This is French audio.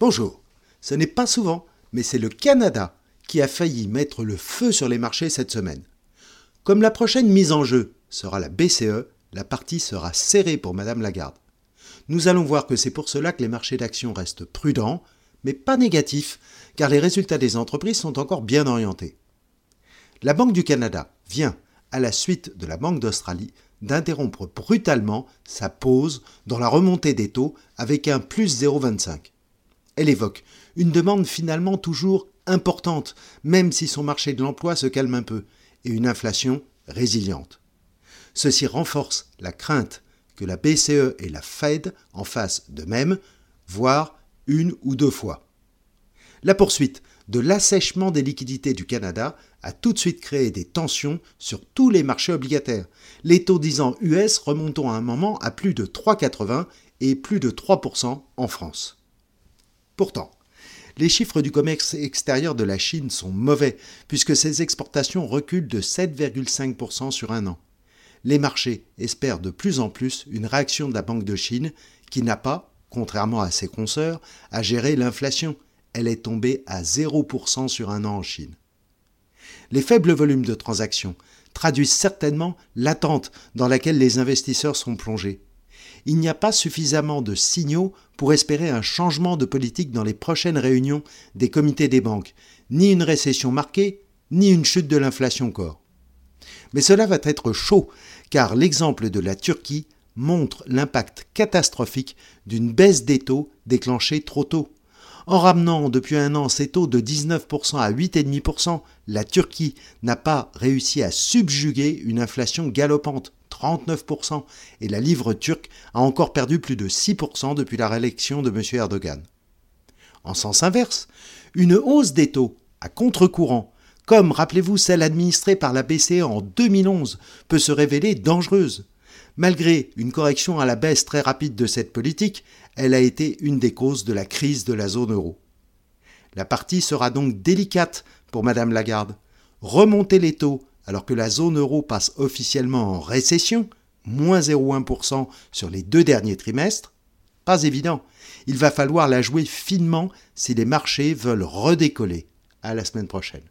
Bonjour. Ce n'est pas souvent, mais c'est le Canada qui a failli mettre le feu sur les marchés cette semaine. Comme la prochaine mise en jeu sera la BCE, la partie sera serrée pour Madame Lagarde. Nous allons voir que c'est pour cela que les marchés d'actions restent prudents, mais pas négatifs, car les résultats des entreprises sont encore bien orientés. La Banque du Canada vient, à la suite de la Banque d'Australie, d'interrompre brutalement sa pause dans la remontée des taux avec un plus 0,25. Elle évoque une demande finalement toujours importante, même si son marché de l'emploi se calme un peu, et une inflation résiliente. Ceci renforce la crainte que la BCE et la Fed en fassent de même, voire une ou deux fois. La poursuite de l'assèchement des liquidités du Canada a tout de suite créé des tensions sur tous les marchés obligataires, les taux 10 ans US remontant à un moment à plus de 3,80% et plus de 3% en France. Pourtant, les chiffres du commerce extérieur de la Chine sont mauvais, puisque ses exportations reculent de 7,5% sur un an. Les marchés espèrent de plus en plus une réaction de la Banque de Chine, qui n'a pas, contrairement à ses consoeurs, à gérer l'inflation. Elle est tombée à 0% sur un an en Chine. Les faibles volumes de transactions traduisent certainement l'attente dans laquelle les investisseurs sont plongés. Il n'y a pas suffisamment de signaux pour espérer un changement de politique dans les prochaines réunions des comités des banques, ni une récession marquée, ni une chute de l'inflation corps. Mais cela va être chaud, car l'exemple de la Turquie montre l'impact catastrophique d'une baisse des taux déclenchée trop tôt. En ramenant depuis un an ses taux de 19% à 8,5%, la Turquie n'a pas réussi à subjuguer une inflation galopante, 39%, et la livre turque a encore perdu plus de 6% depuis la réélection de M. Erdogan. En sens inverse, une hausse des taux, à contre-courant, comme rappelez-vous celle administrée par la BCE en 2011, peut se révéler dangereuse. Malgré une correction à la baisse très rapide de cette politique, elle a été une des causes de la crise de la zone euro. La partie sera donc délicate pour Madame Lagarde. Remonter les taux alors que la zone euro passe officiellement en récession, moins 0,1% sur les deux derniers trimestres, pas évident. Il va falloir la jouer finement si les marchés veulent redécoller. À la semaine prochaine.